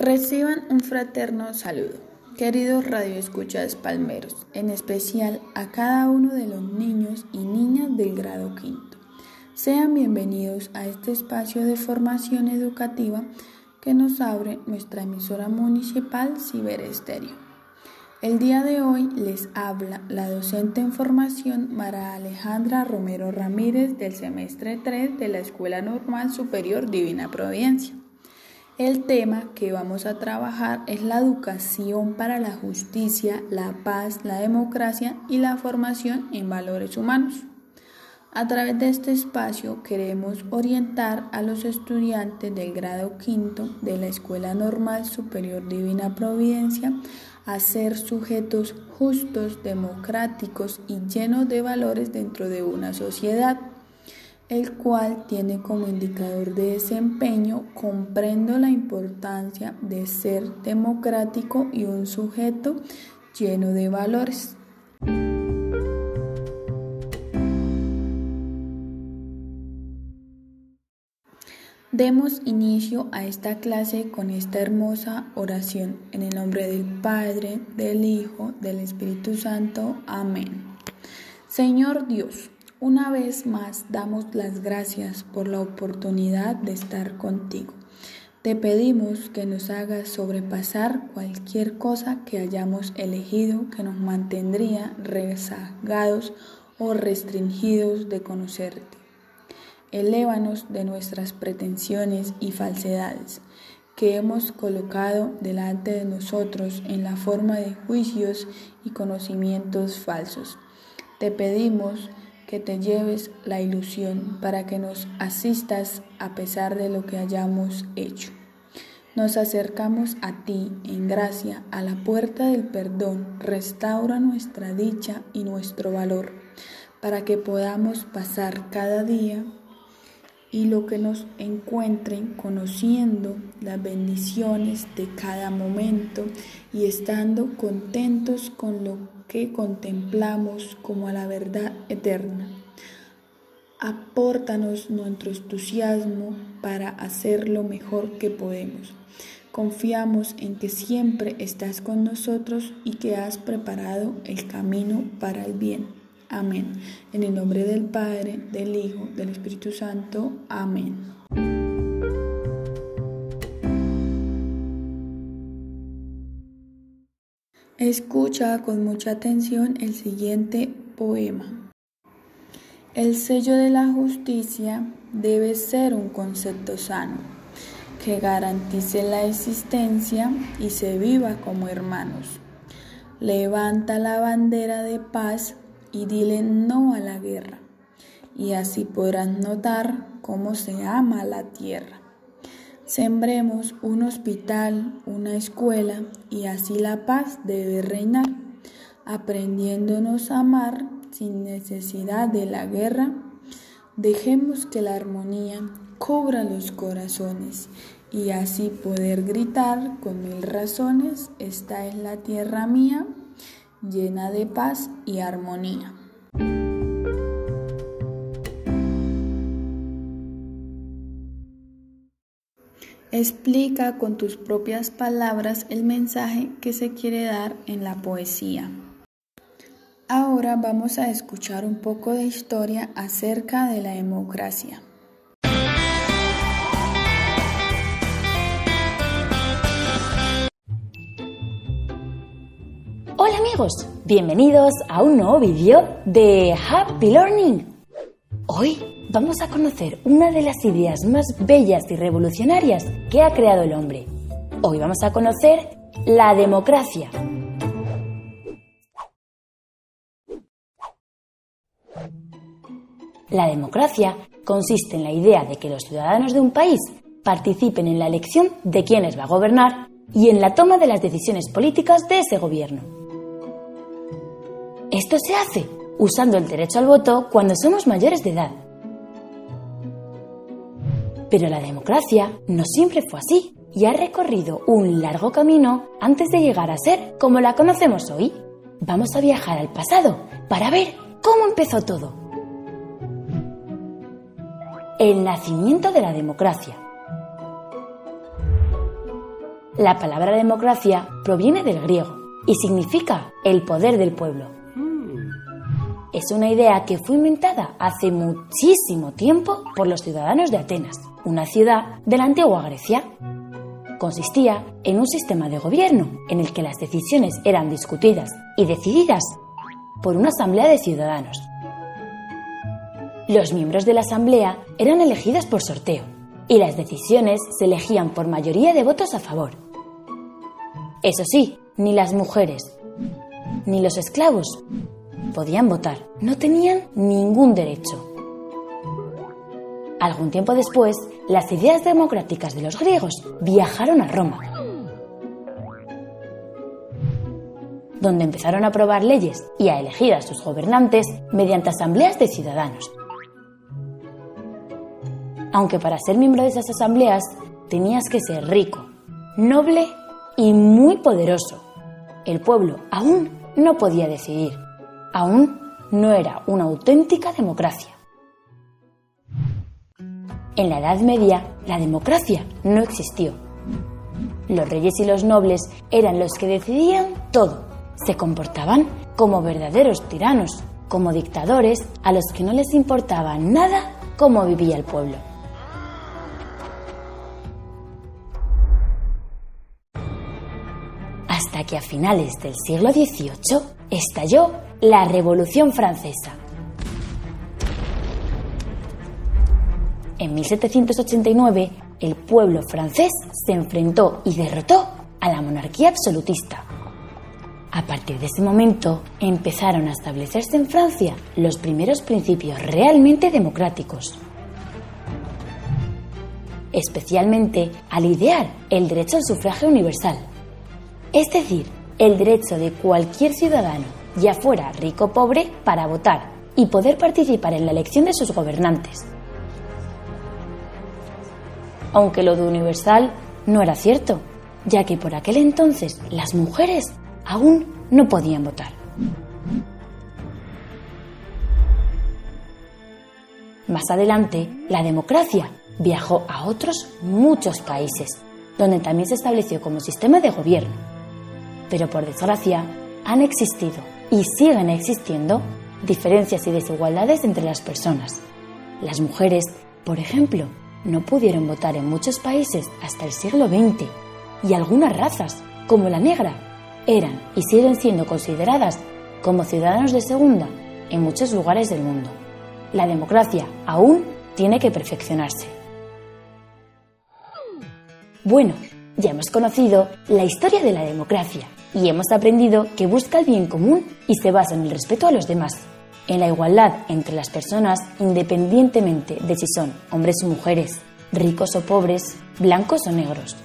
Reciban un fraterno saludo, queridos radioescuchas palmeros, en especial a cada uno de los niños y niñas del grado quinto. Sean bienvenidos a este espacio de formación educativa que nos abre nuestra emisora municipal Ciberestéreo. El día de hoy les habla la docente en formación Mara Alejandra Romero Ramírez del semestre 3 de la Escuela Normal Superior Divina Providencia. El tema que vamos a trabajar es la educación para la justicia, la paz, la democracia y la formación en valores humanos. A través de este espacio queremos orientar a los estudiantes del grado quinto de la Escuela Normal Superior Divina Providencia a ser sujetos justos, democráticos y llenos de valores dentro de una sociedad el cual tiene como indicador de desempeño comprendo la importancia de ser democrático y un sujeto lleno de valores. Demos inicio a esta clase con esta hermosa oración en el nombre del Padre, del Hijo, del Espíritu Santo. Amén. Señor Dios, una vez más damos las gracias por la oportunidad de estar contigo. Te pedimos que nos hagas sobrepasar cualquier cosa que hayamos elegido que nos mantendría rezagados o restringidos de conocerte. Elévanos de nuestras pretensiones y falsedades que hemos colocado delante de nosotros en la forma de juicios y conocimientos falsos. Te pedimos que te lleves la ilusión para que nos asistas a pesar de lo que hayamos hecho. Nos acercamos a ti en gracia, a la puerta del perdón, restaura nuestra dicha y nuestro valor, para que podamos pasar cada día y lo que nos encuentren conociendo las bendiciones de cada momento y estando contentos con lo que contemplamos como a la verdad eterna. Apórtanos nuestro entusiasmo para hacer lo mejor que podemos. Confiamos en que siempre estás con nosotros y que has preparado el camino para el bien. Amén. En el nombre del Padre, del Hijo, del Espíritu Santo. Amén. Escucha con mucha atención el siguiente poema. El sello de la justicia debe ser un concepto sano, que garantice la existencia y se viva como hermanos. Levanta la bandera de paz y dile no a la guerra, y así podrás notar cómo se ama la tierra. Sembremos un hospital, una escuela, y así la paz debe reinar, aprendiéndonos a amar sin necesidad de la guerra. Dejemos que la armonía cubra los corazones y así poder gritar con mil razones, esta es la tierra mía, llena de paz y armonía. Explica con tus propias palabras el mensaje que se quiere dar en la poesía. Ahora vamos a escuchar un poco de historia acerca de la democracia. Hola amigos, bienvenidos a un nuevo vídeo de Happy Learning. Hoy vamos a conocer una de las ideas más bellas y revolucionarias que ha creado el hombre. Hoy vamos a conocer la democracia. La democracia consiste en la idea de que los ciudadanos de un país participen en la elección de quienes va a gobernar y en la toma de las decisiones políticas de ese gobierno. Esto se hace usando el derecho al voto cuando somos mayores de edad. Pero la democracia no siempre fue así y ha recorrido un largo camino antes de llegar a ser como la conocemos hoy. Vamos a viajar al pasado para ver cómo empezó todo. El nacimiento de la democracia. La palabra democracia proviene del griego y significa el poder del pueblo. Es una idea que fue inventada hace muchísimo tiempo por los ciudadanos de Atenas, una ciudad de la antigua Grecia. Consistía en un sistema de gobierno en el que las decisiones eran discutidas y decididas por una asamblea de ciudadanos. Los miembros de la asamblea eran elegidos por sorteo y las decisiones se elegían por mayoría de votos a favor. Eso sí, ni las mujeres ni los esclavos podían votar, no tenían ningún derecho. Algún tiempo después, las ideas democráticas de los griegos viajaron a Roma, donde empezaron a aprobar leyes y a elegir a sus gobernantes mediante asambleas de ciudadanos. Aunque para ser miembro de esas asambleas tenías que ser rico, noble y muy poderoso. El pueblo aún no podía decidir, aún no era una auténtica democracia. En la Edad Media, la democracia no existió. Los reyes y los nobles eran los que decidían todo. Se comportaban como verdaderos tiranos, como dictadores a los que no les importaba nada cómo vivía el pueblo. Hasta que a finales del siglo XVIII estalló la Revolución Francesa. En 1789, el pueblo francés se enfrentó y derrotó a la monarquía absolutista. A partir de ese momento empezaron a establecerse en Francia los primeros principios realmente democráticos, especialmente al idear el derecho al sufragio universal, es decir, el derecho de cualquier ciudadano, ya fuera rico o pobre, para votar y poder participar en la elección de sus gobernantes. Aunque lo de universal no era cierto, ya que por aquel entonces las mujeres aún no podían votar. Más adelante, la democracia viajó a otros muchos países, donde también se estableció como sistema de gobierno pero por desgracia han existido y siguen existiendo diferencias y desigualdades entre las personas. Las mujeres, por ejemplo, no pudieron votar en muchos países hasta el siglo XX y algunas razas, como la negra, eran y siguen siendo consideradas como ciudadanos de segunda en muchos lugares del mundo. La democracia aún tiene que perfeccionarse. Bueno, ya hemos conocido la historia de la democracia y hemos aprendido que busca el bien común y se basa en el respeto a los demás, en la igualdad entre las personas independientemente de si son hombres o mujeres, ricos o pobres, blancos o negros.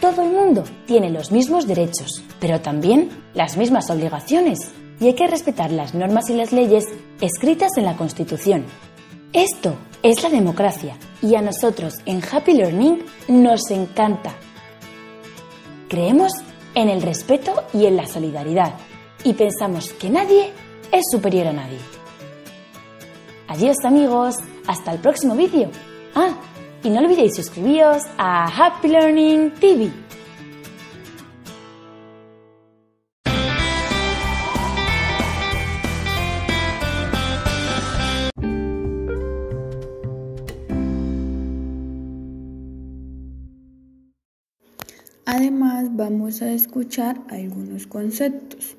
Todo el mundo tiene los mismos derechos, pero también las mismas obligaciones, y hay que respetar las normas y las leyes escritas en la Constitución. Esto es la democracia, y a nosotros en Happy Learning nos encanta. Creemos en el respeto y en la solidaridad, y pensamos que nadie es superior a nadie. Adiós amigos, hasta el próximo vídeo. Ah, y no olvidéis suscribiros a Happy Learning TV. Además, vamos a escuchar algunos conceptos.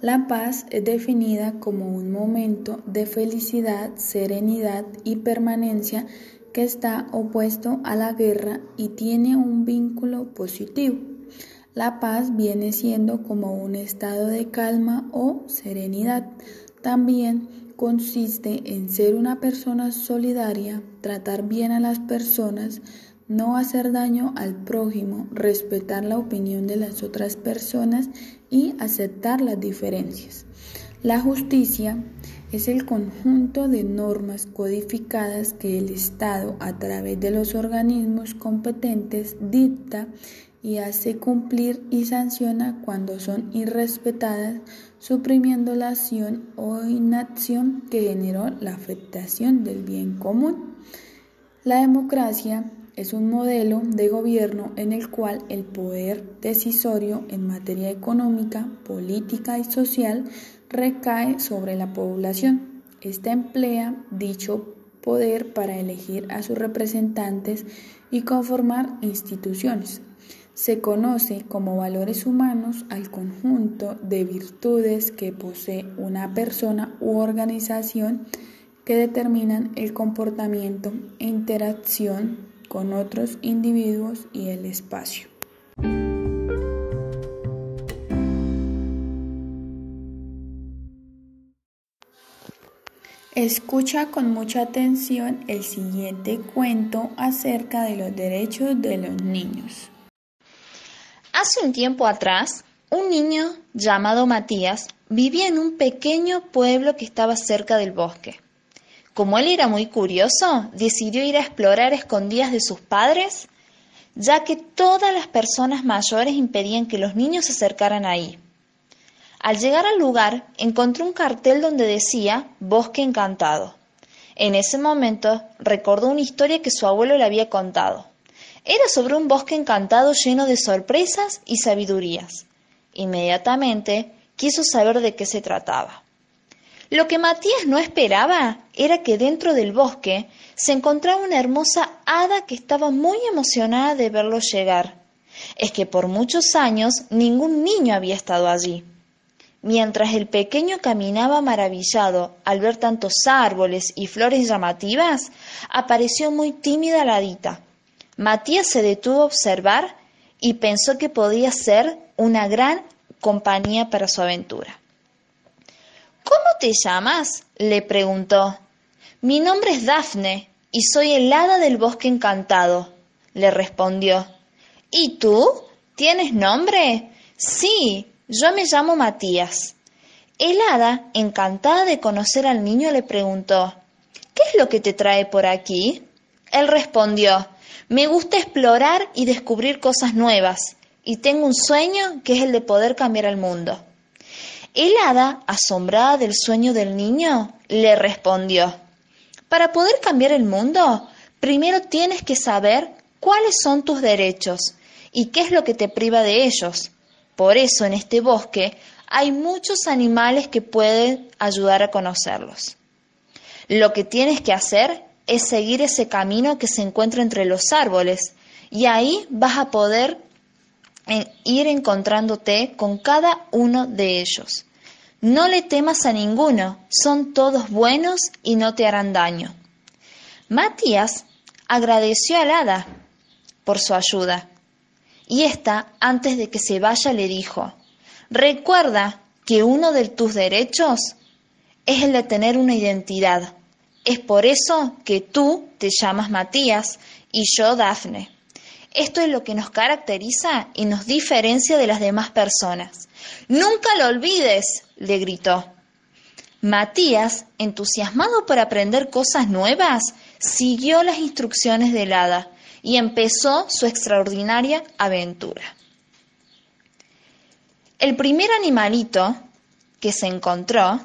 La paz es definida como un momento de felicidad, serenidad y permanencia que está opuesto a la guerra y tiene un vínculo positivo. La paz viene siendo como un estado de calma o serenidad. También consiste en ser una persona solidaria, tratar bien a las personas, no hacer daño al prójimo, respetar la opinión de las otras personas y aceptar las diferencias. La justicia es el conjunto de normas codificadas que el Estado a través de los organismos competentes dicta y hace cumplir y sanciona cuando son irrespetadas, suprimiendo la acción o inacción que generó la afectación del bien común. La democracia es un modelo de gobierno en el cual el poder decisorio en materia económica, política y social recae sobre la población. Esta emplea dicho poder para elegir a sus representantes y conformar instituciones. Se conoce como valores humanos al conjunto de virtudes que posee una persona u organización que determinan el comportamiento e interacción con otros individuos y el espacio. Escucha con mucha atención el siguiente cuento acerca de los derechos de los niños. Hace un tiempo atrás, un niño llamado Matías vivía en un pequeño pueblo que estaba cerca del bosque. Como él era muy curioso, decidió ir a explorar escondidas de sus padres, ya que todas las personas mayores impedían que los niños se acercaran ahí. Al llegar al lugar, encontró un cartel donde decía Bosque Encantado. En ese momento recordó una historia que su abuelo le había contado. Era sobre un bosque encantado lleno de sorpresas y sabidurías. Inmediatamente quiso saber de qué se trataba. Lo que Matías no esperaba era que dentro del bosque se encontraba una hermosa hada que estaba muy emocionada de verlo llegar. Es que por muchos años ningún niño había estado allí. Mientras el pequeño caminaba maravillado al ver tantos árboles y flores llamativas, apareció muy tímida la hadita. Matías se detuvo a observar y pensó que podía ser una gran compañía para su aventura. ¿Cómo te llamas? le preguntó. Mi nombre es Dafne y soy el hada del bosque encantado, le respondió. ¿Y tú? ¿Tienes nombre? Sí, yo me llamo Matías. El hada, encantada de conocer al niño, le preguntó ¿Qué es lo que te trae por aquí? Él respondió Me gusta explorar y descubrir cosas nuevas, y tengo un sueño que es el de poder cambiar el mundo. El hada, asombrada del sueño del niño, le respondió Para poder cambiar el mundo, primero tienes que saber cuáles son tus derechos y qué es lo que te priva de ellos. Por eso en este bosque hay muchos animales que pueden ayudar a conocerlos. Lo que tienes que hacer es seguir ese camino que se encuentra entre los árboles y ahí vas a poder eh, ir encontrándote con cada uno de ellos. No le temas a ninguno, son todos buenos y no te harán daño. Matías agradeció al hada por su ayuda y ésta, antes de que se vaya, le dijo, recuerda que uno de tus derechos es el de tener una identidad. Es por eso que tú te llamas Matías y yo Dafne. Esto es lo que nos caracteriza y nos diferencia de las demás personas. Nunca lo olvides, le gritó. Matías, entusiasmado por aprender cosas nuevas, siguió las instrucciones del hada y empezó su extraordinaria aventura. El primer animalito que se encontró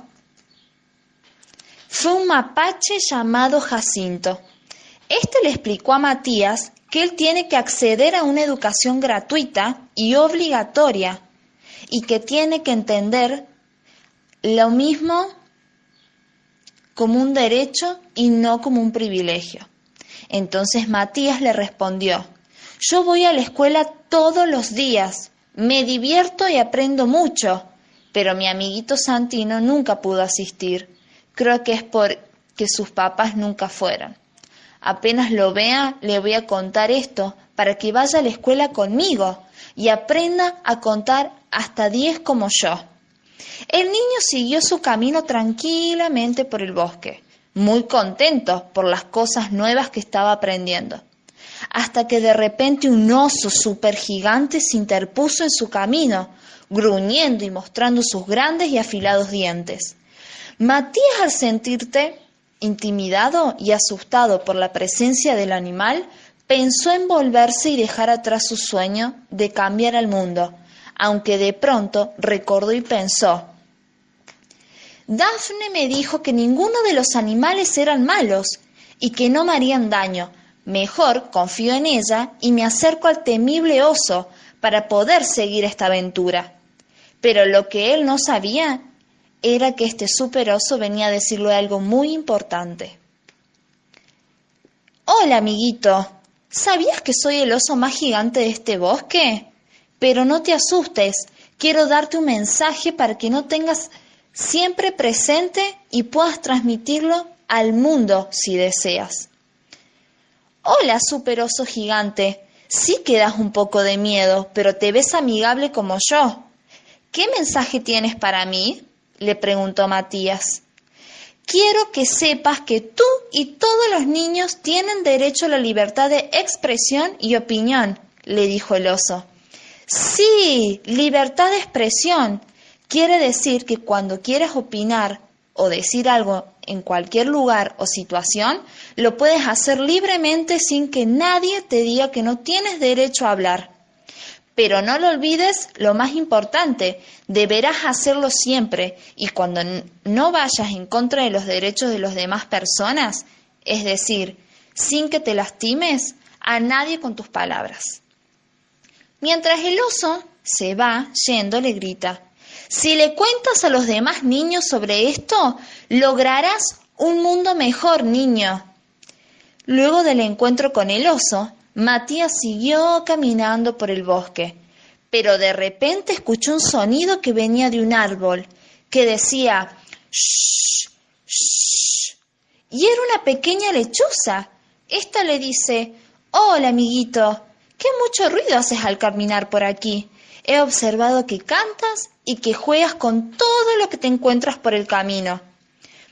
fue un mapache llamado Jacinto. Este le explicó a Matías que él tiene que acceder a una educación gratuita y obligatoria y que tiene que entender lo mismo como un derecho y no como un privilegio. Entonces Matías le respondió, yo voy a la escuela todos los días, me divierto y aprendo mucho, pero mi amiguito Santino nunca pudo asistir. Creo que es porque sus papás nunca fueron. Apenas lo vea, le voy a contar esto para que vaya a la escuela conmigo y aprenda a contar hasta diez como yo. El niño siguió su camino tranquilamente por el bosque muy contento por las cosas nuevas que estaba aprendiendo, hasta que de repente un oso supergigante se interpuso en su camino, gruñendo y mostrando sus grandes y afilados dientes. Matías, al sentirte intimidado y asustado por la presencia del animal, pensó en volverse y dejar atrás su sueño de cambiar al mundo, aunque de pronto recordó y pensó, Dafne me dijo que ninguno de los animales eran malos y que no me harían daño, Mejor confío en ella y me acerco al temible oso para poder seguir esta aventura. Pero lo que él no sabía era que este super oso venía a decirle algo muy importante. Hola, amiguito. ¿Sabías que soy el oso más gigante de este bosque? Pero no te asustes. Quiero darte un mensaje para que no tengas siempre presente y puedas transmitirlo al mundo si deseas. Hola, super oso gigante. Sí que das un poco de miedo, pero te ves amigable como yo. ¿Qué mensaje tienes para mí? Le preguntó Matías. Quiero que sepas que tú y todos los niños tienen derecho a la libertad de expresión y opinión, le dijo el oso. Sí, libertad de expresión. Quiere decir que cuando quieras opinar o decir algo en cualquier lugar o situación, lo puedes hacer libremente sin que nadie te diga que no tienes derecho a hablar. Pero no lo olvides lo más importante, deberás hacerlo siempre y cuando no vayas en contra de los derechos de las demás personas, es decir, sin que te lastimes a nadie con tus palabras. Mientras el oso se va yendo, le grita, si le cuentas a los demás niños sobre esto, lograrás un mundo mejor, niño. Luego del encuentro con el oso, Matías siguió caminando por el bosque, pero de repente escuchó un sonido que venía de un árbol, que decía shh, shh. Y era una pequeña lechuza. Esta le dice Hola, amiguito, qué mucho ruido haces al caminar por aquí. He observado que cantas y que juegas con todo lo que te encuentras por el camino.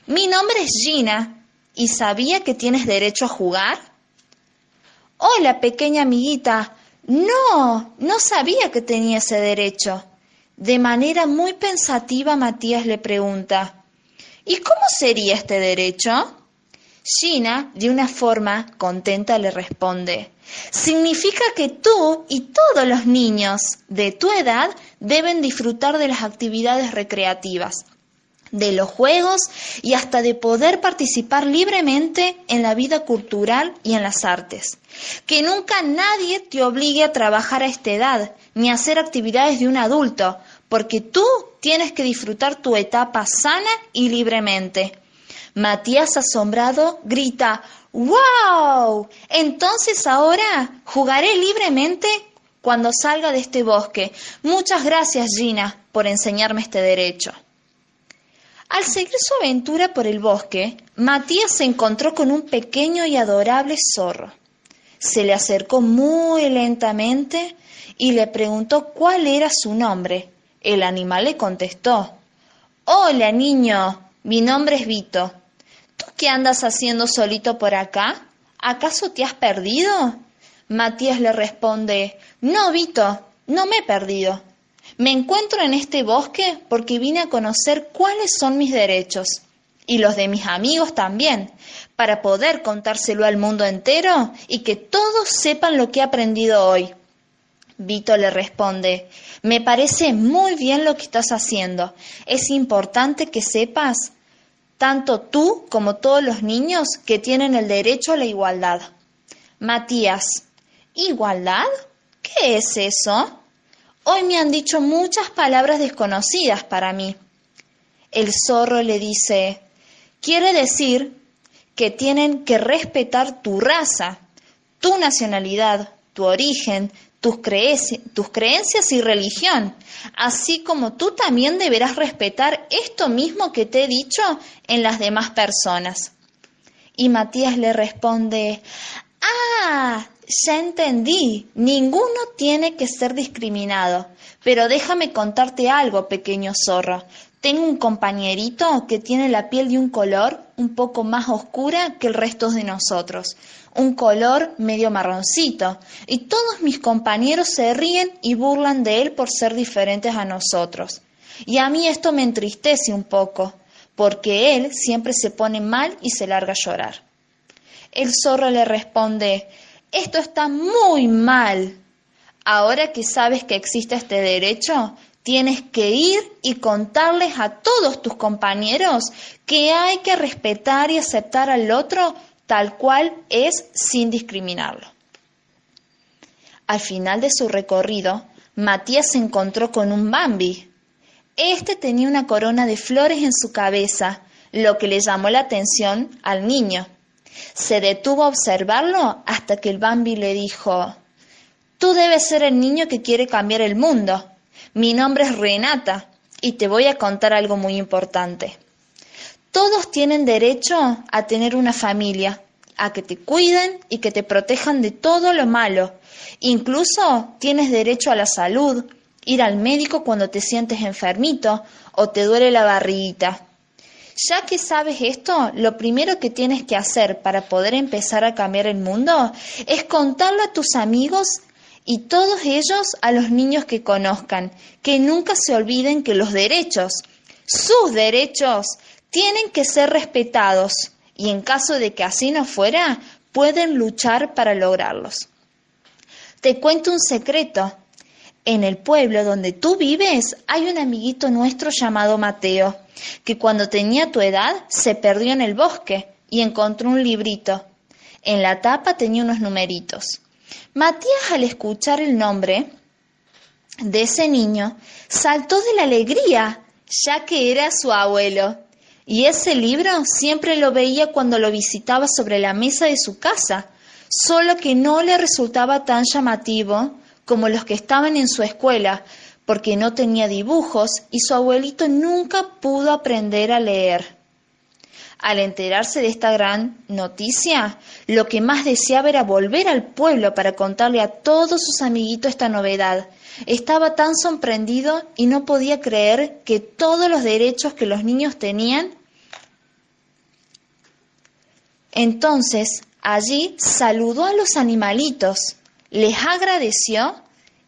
Mi nombre es Gina, ¿y sabía que tienes derecho a jugar? Hola, pequeña amiguita. No, no sabía que tenía ese derecho. De manera muy pensativa, Matías le pregunta, ¿Y cómo sería este derecho? Gina, de una forma contenta, le responde, significa que tú y todos los niños de tu edad deben disfrutar de las actividades recreativas, de los juegos y hasta de poder participar libremente en la vida cultural y en las artes. Que nunca nadie te obligue a trabajar a esta edad ni a hacer actividades de un adulto, porque tú tienes que disfrutar tu etapa sana y libremente. Matías asombrado grita, ¡Wow! Entonces ahora jugaré libremente cuando salga de este bosque. Muchas gracias, Gina, por enseñarme este derecho. Al seguir su aventura por el bosque, Matías se encontró con un pequeño y adorable zorro. Se le acercó muy lentamente y le preguntó cuál era su nombre. El animal le contestó, Hola, niño, mi nombre es Vito. ¿Tú qué andas haciendo solito por acá? ¿Acaso te has perdido? Matías le responde, No, Vito, no me he perdido. Me encuentro en este bosque porque vine a conocer cuáles son mis derechos y los de mis amigos también, para poder contárselo al mundo entero y que todos sepan lo que he aprendido hoy. Vito le responde, me parece muy bien lo que estás haciendo. Es importante que sepas, tanto tú como todos los niños, que tienen el derecho a la igualdad. Matías, ¿igualdad? ¿Qué es eso? Hoy me han dicho muchas palabras desconocidas para mí. El zorro le dice, quiere decir que tienen que respetar tu raza, tu nacionalidad, tu origen, tus, tus, creencias y religión, así como tú también deberás respetar esto mismo que te he dicho en las demás personas. Y Matías le responde, ah, ya entendí, ninguno tiene que ser discriminado. Pero déjame contarte algo, pequeño zorro. Tengo un compañerito que tiene la piel de un color un poco más oscura que el resto de nosotros, un color medio marroncito, y todos mis compañeros se ríen y burlan de él por ser diferentes a nosotros. Y a mí esto me entristece un poco, porque él siempre se pone mal y se larga a llorar. El zorro le responde esto está muy mal. Ahora que sabes que existe este derecho, tienes que ir y contarles a todos tus compañeros que hay que respetar y aceptar al otro tal cual es sin discriminarlo. Al final de su recorrido, Matías se encontró con un Bambi. Este tenía una corona de flores en su cabeza, lo que le llamó la atención al niño. Se detuvo a observarlo hasta que el Bambi le dijo, Tú debes ser el niño que quiere cambiar el mundo. Mi nombre es Renata y te voy a contar algo muy importante. Todos tienen derecho a tener una familia, a que te cuiden y que te protejan de todo lo malo. Incluso tienes derecho a la salud, ir al médico cuando te sientes enfermito o te duele la barriguita. Ya que sabes esto, lo primero que tienes que hacer para poder empezar a cambiar el mundo es contarlo a tus amigos y todos ellos a los niños que conozcan, que nunca se olviden que los derechos, sus derechos, tienen que ser respetados y en caso de que así no fuera, pueden luchar para lograrlos. Te cuento un secreto. En el pueblo donde tú vives hay un amiguito nuestro llamado Mateo que cuando tenía tu edad se perdió en el bosque y encontró un librito. En la tapa tenía unos numeritos. Matías al escuchar el nombre de ese niño saltó de la alegría, ya que era su abuelo. Y ese libro siempre lo veía cuando lo visitaba sobre la mesa de su casa, solo que no le resultaba tan llamativo como los que estaban en su escuela, porque no tenía dibujos y su abuelito nunca pudo aprender a leer. Al enterarse de esta gran noticia, lo que más deseaba era volver al pueblo para contarle a todos sus amiguitos esta novedad. Estaba tan sorprendido y no podía creer que todos los derechos que los niños tenían. Entonces, allí saludó a los animalitos, les agradeció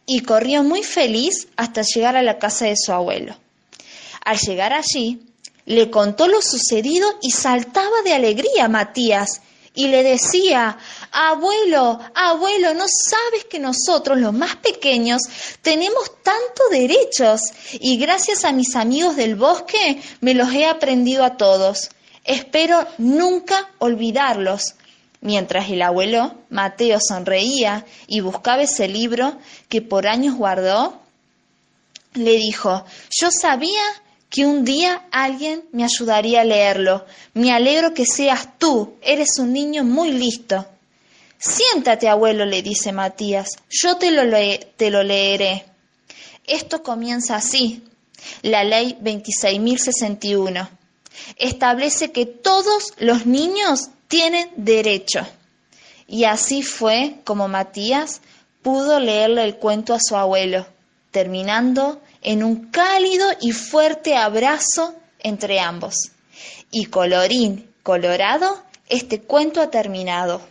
y corrió muy feliz hasta llegar a la casa de su abuelo. Al llegar allí, le contó lo sucedido y saltaba de alegría Matías y le decía, abuelo, abuelo, ¿no sabes que nosotros, los más pequeños, tenemos tantos derechos? Y gracias a mis amigos del bosque me los he aprendido a todos. Espero nunca olvidarlos. Mientras el abuelo Mateo sonreía y buscaba ese libro que por años guardó, le dijo, yo sabía que un día alguien me ayudaría a leerlo. Me alegro que seas tú, eres un niño muy listo. Siéntate, abuelo, le dice Matías, yo te lo, te lo leeré. Esto comienza así. La ley 26.061 establece que todos los niños tienen derecho. Y así fue como Matías pudo leerle el cuento a su abuelo, terminando en un cálido y fuerte abrazo entre ambos. Y colorín colorado, este cuento ha terminado.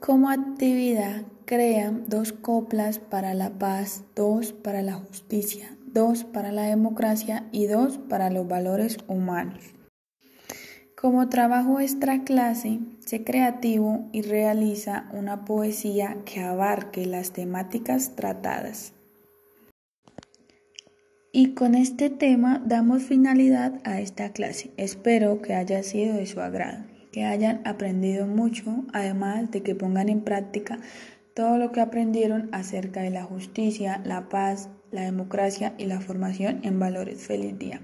Como actividad, crean dos coplas para la paz, dos para la justicia, dos para la democracia y dos para los valores humanos. Como trabajo extra clase, sé creativo y realiza una poesía que abarque las temáticas tratadas. Y con este tema damos finalidad a esta clase. Espero que haya sido de su agrado, que hayan aprendido mucho, además de que pongan en práctica todo lo que aprendieron acerca de la justicia, la paz, la democracia y la formación en valores. Feliz día.